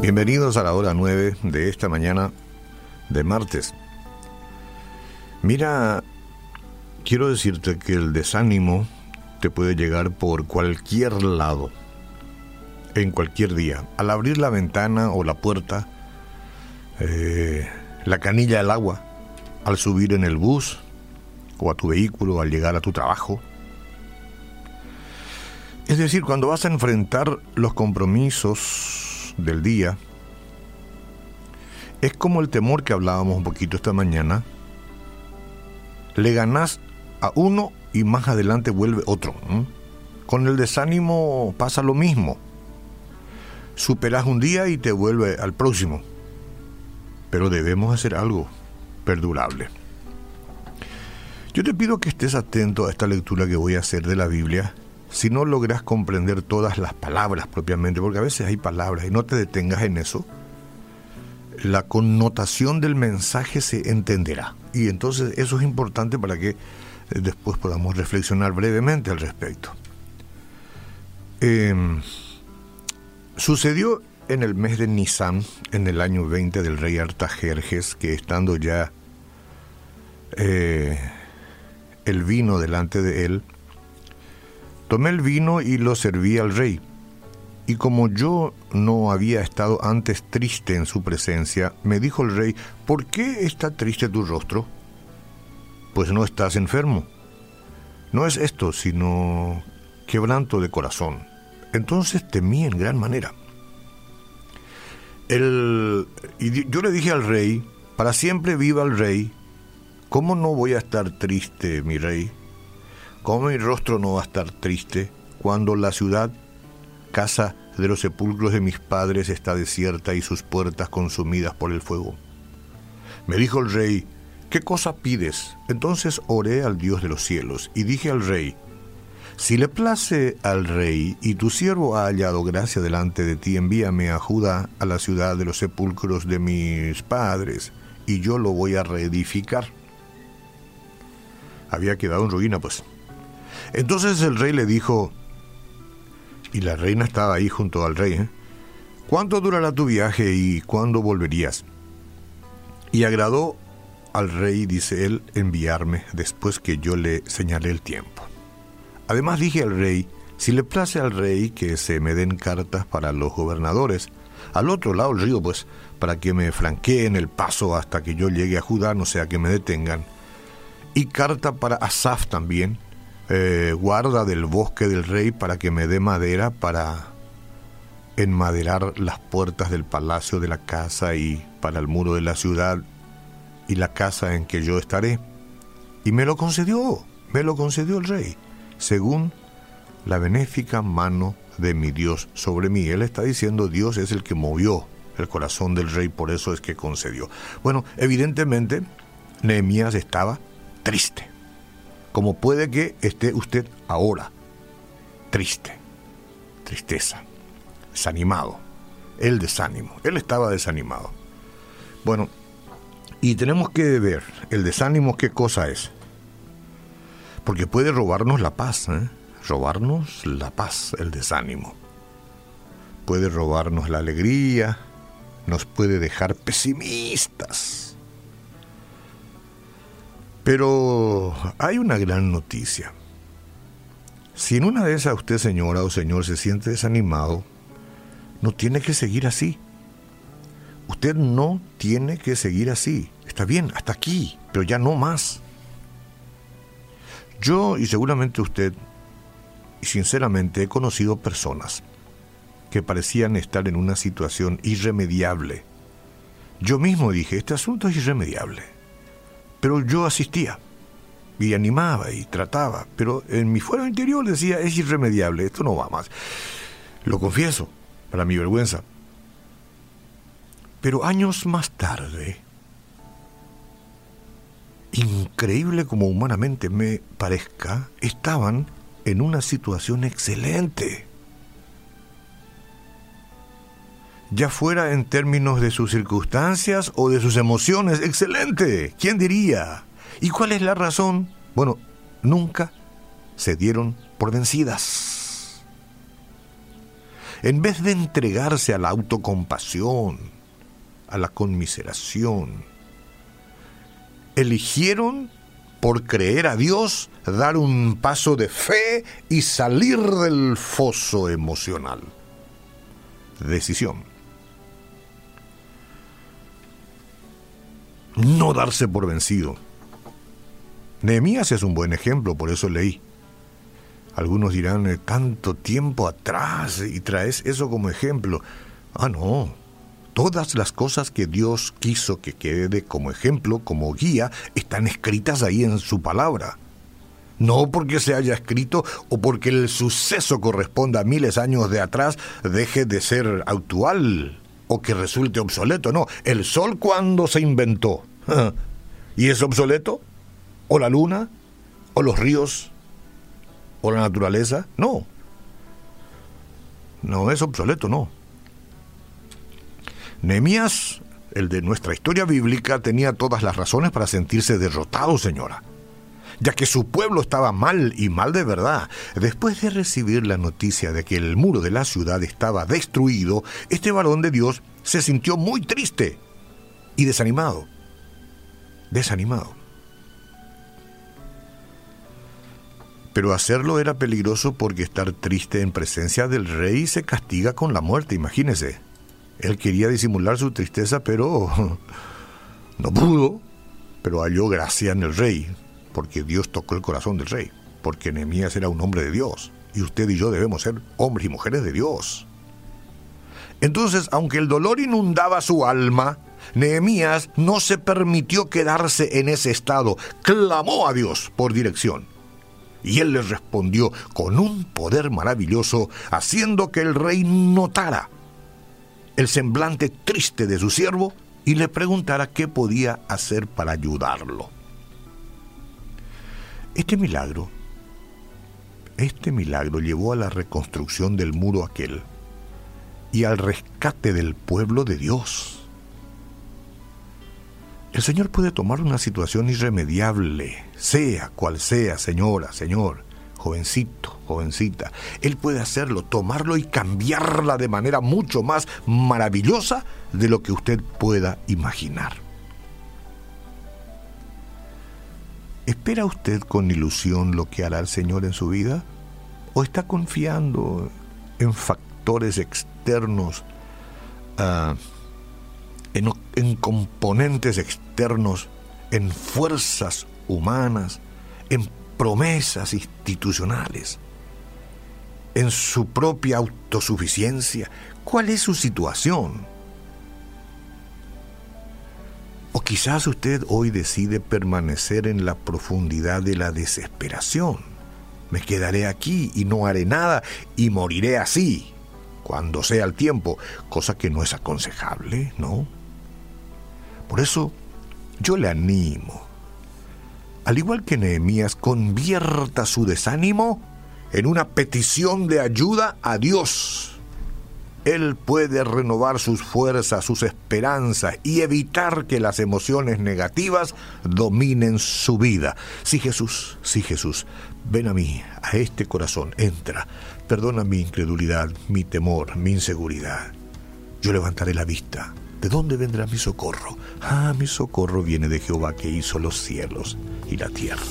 Bienvenidos a la hora 9 de esta mañana de martes. Mira, quiero decirte que el desánimo te puede llegar por cualquier lado, en cualquier día. Al abrir la ventana o la puerta, eh, la canilla del agua, al subir en el bus o a tu vehículo, al llegar a tu trabajo. Es decir, cuando vas a enfrentar los compromisos del día, es como el temor que hablábamos un poquito esta mañana. Le ganás a uno y más adelante vuelve otro. Con el desánimo pasa lo mismo. Superas un día y te vuelve al próximo. Pero debemos hacer algo perdurable. Yo te pido que estés atento a esta lectura que voy a hacer de la Biblia. Si no logras comprender todas las palabras propiamente, porque a veces hay palabras y no te detengas en eso, la connotación del mensaje se entenderá. Y entonces eso es importante para que eh, después podamos reflexionar brevemente al respecto. Em, sucedió en el mes de Nisan, en el año 20 del rey Artajerjes, que estando ya eh, el vino delante de él, tomé el vino y lo serví al rey. Y como yo no había estado antes triste en su presencia, me dijo el rey, ¿por qué está triste tu rostro? Pues no estás enfermo. No es esto, sino quebranto de corazón. Entonces temí en gran manera. El, y yo le dije al rey, para siempre viva el rey, ¿cómo no voy a estar triste, mi rey? ¿Cómo mi rostro no va a estar triste cuando la ciudad, casa de los sepulcros de mis padres está desierta y sus puertas consumidas por el fuego. Me dijo el rey, ¿qué cosa pides? Entonces oré al Dios de los cielos y dije al rey, si le place al rey y tu siervo ha hallado gracia delante de ti, envíame a Judá, a la ciudad de los sepulcros de mis padres, y yo lo voy a reedificar. Había quedado en ruina, pues. Entonces el rey le dijo, y la reina estaba ahí junto al rey. ¿eh? ¿Cuánto durará tu viaje y cuándo volverías? Y agradó al rey, dice él, enviarme después que yo le señalé el tiempo. Además dije al rey, si le place al rey que se me den cartas para los gobernadores, al otro lado del río, pues, para que me franqueen el paso hasta que yo llegue a Judá, no sea que me detengan, y carta para Asaf también, eh, guarda del bosque del rey para que me dé madera para enmaderar las puertas del palacio de la casa y para el muro de la ciudad y la casa en que yo estaré. Y me lo concedió, me lo concedió el rey, según la benéfica mano de mi Dios sobre mí. Él está diciendo Dios es el que movió el corazón del rey, por eso es que concedió. Bueno, evidentemente Nehemías estaba triste como puede que esté usted ahora, triste, tristeza, desanimado, el desánimo, él estaba desanimado. Bueno, y tenemos que ver el desánimo qué cosa es, porque puede robarnos la paz, ¿eh? robarnos la paz, el desánimo. Puede robarnos la alegría, nos puede dejar pesimistas pero hay una gran noticia. Si en una de esas usted, señora o señor, se siente desanimado, no tiene que seguir así. Usted no tiene que seguir así. Está bien, hasta aquí, pero ya no más. Yo y seguramente usted, y sinceramente he conocido personas que parecían estar en una situación irremediable. Yo mismo dije, este asunto es irremediable pero yo asistía y animaba y trataba, pero en mi fuero interior decía, es irremediable, esto no va más. Lo confieso, para mi vergüenza. Pero años más tarde, increíble como humanamente me parezca, estaban en una situación excelente. Ya fuera en términos de sus circunstancias o de sus emociones. Excelente. ¿Quién diría? ¿Y cuál es la razón? Bueno, nunca se dieron por vencidas. en vez de entregarse a la autocompasión, a la conmiseración, eligieron, por creer a Dios, dar un paso de fe y salir del foso emocional. Decisión. No darse por vencido. Nehemías es un buen ejemplo, por eso leí. Algunos dirán, eh, tanto tiempo atrás y traes eso como ejemplo. Ah, no. Todas las cosas que Dios quiso que quede como ejemplo, como guía, están escritas ahí en su palabra. No porque se haya escrito o porque el suceso corresponda a miles de años de atrás deje de ser actual o que resulte obsoleto. No, el sol cuando se inventó. ¿Y es obsoleto? ¿O la luna? ¿O los ríos? ¿O la naturaleza? No. No es obsoleto, no. Nehemías, el de nuestra historia bíblica, tenía todas las razones para sentirse derrotado, señora ya que su pueblo estaba mal y mal de verdad. Después de recibir la noticia de que el muro de la ciudad estaba destruido, este varón de Dios se sintió muy triste y desanimado. Desanimado. Pero hacerlo era peligroso porque estar triste en presencia del rey se castiga con la muerte, imagínese. Él quería disimular su tristeza, pero no pudo, pero halló gracia en el rey, porque Dios tocó el corazón del rey, porque Nehemías era un hombre de Dios, y usted y yo debemos ser hombres y mujeres de Dios. Entonces, aunque el dolor inundaba su alma, Nehemías no se permitió quedarse en ese estado, clamó a Dios por dirección. Y él le respondió con un poder maravilloso, haciendo que el rey notara el semblante triste de su siervo y le preguntara qué podía hacer para ayudarlo. Este milagro, este milagro llevó a la reconstrucción del muro aquel y al rescate del pueblo de Dios. El Señor puede tomar una situación irremediable, sea cual sea, señora, señor, jovencito, jovencita. Él puede hacerlo, tomarlo y cambiarla de manera mucho más maravillosa de lo que usted pueda imaginar. ¿Espera usted con ilusión lo que hará el Señor en su vida? ¿O está confiando en factores externos? Uh, en, componentes externos, en fuerzas humanas, en promesas institucionales, en su propia autosuficiencia. ¿Cuál es su situación? O quizás usted hoy decide permanecer en la profundidad de la desesperación. Me quedaré aquí y no haré nada y moriré así, cuando sea el tiempo, cosa que no es aconsejable, ¿no? Por eso yo le animo, al igual que Nehemías, convierta su desánimo en una petición de ayuda a Dios. Él puede renovar sus fuerzas, sus esperanzas y evitar que las emociones negativas dominen su vida. Sí Jesús, sí Jesús, ven a mí, a este corazón, entra, perdona mi incredulidad, mi temor, mi inseguridad. Yo levantaré la vista ¿De dónde vendrá mi socorro? Ah, mi socorro viene de Jehová que hizo los cielos y la tierra.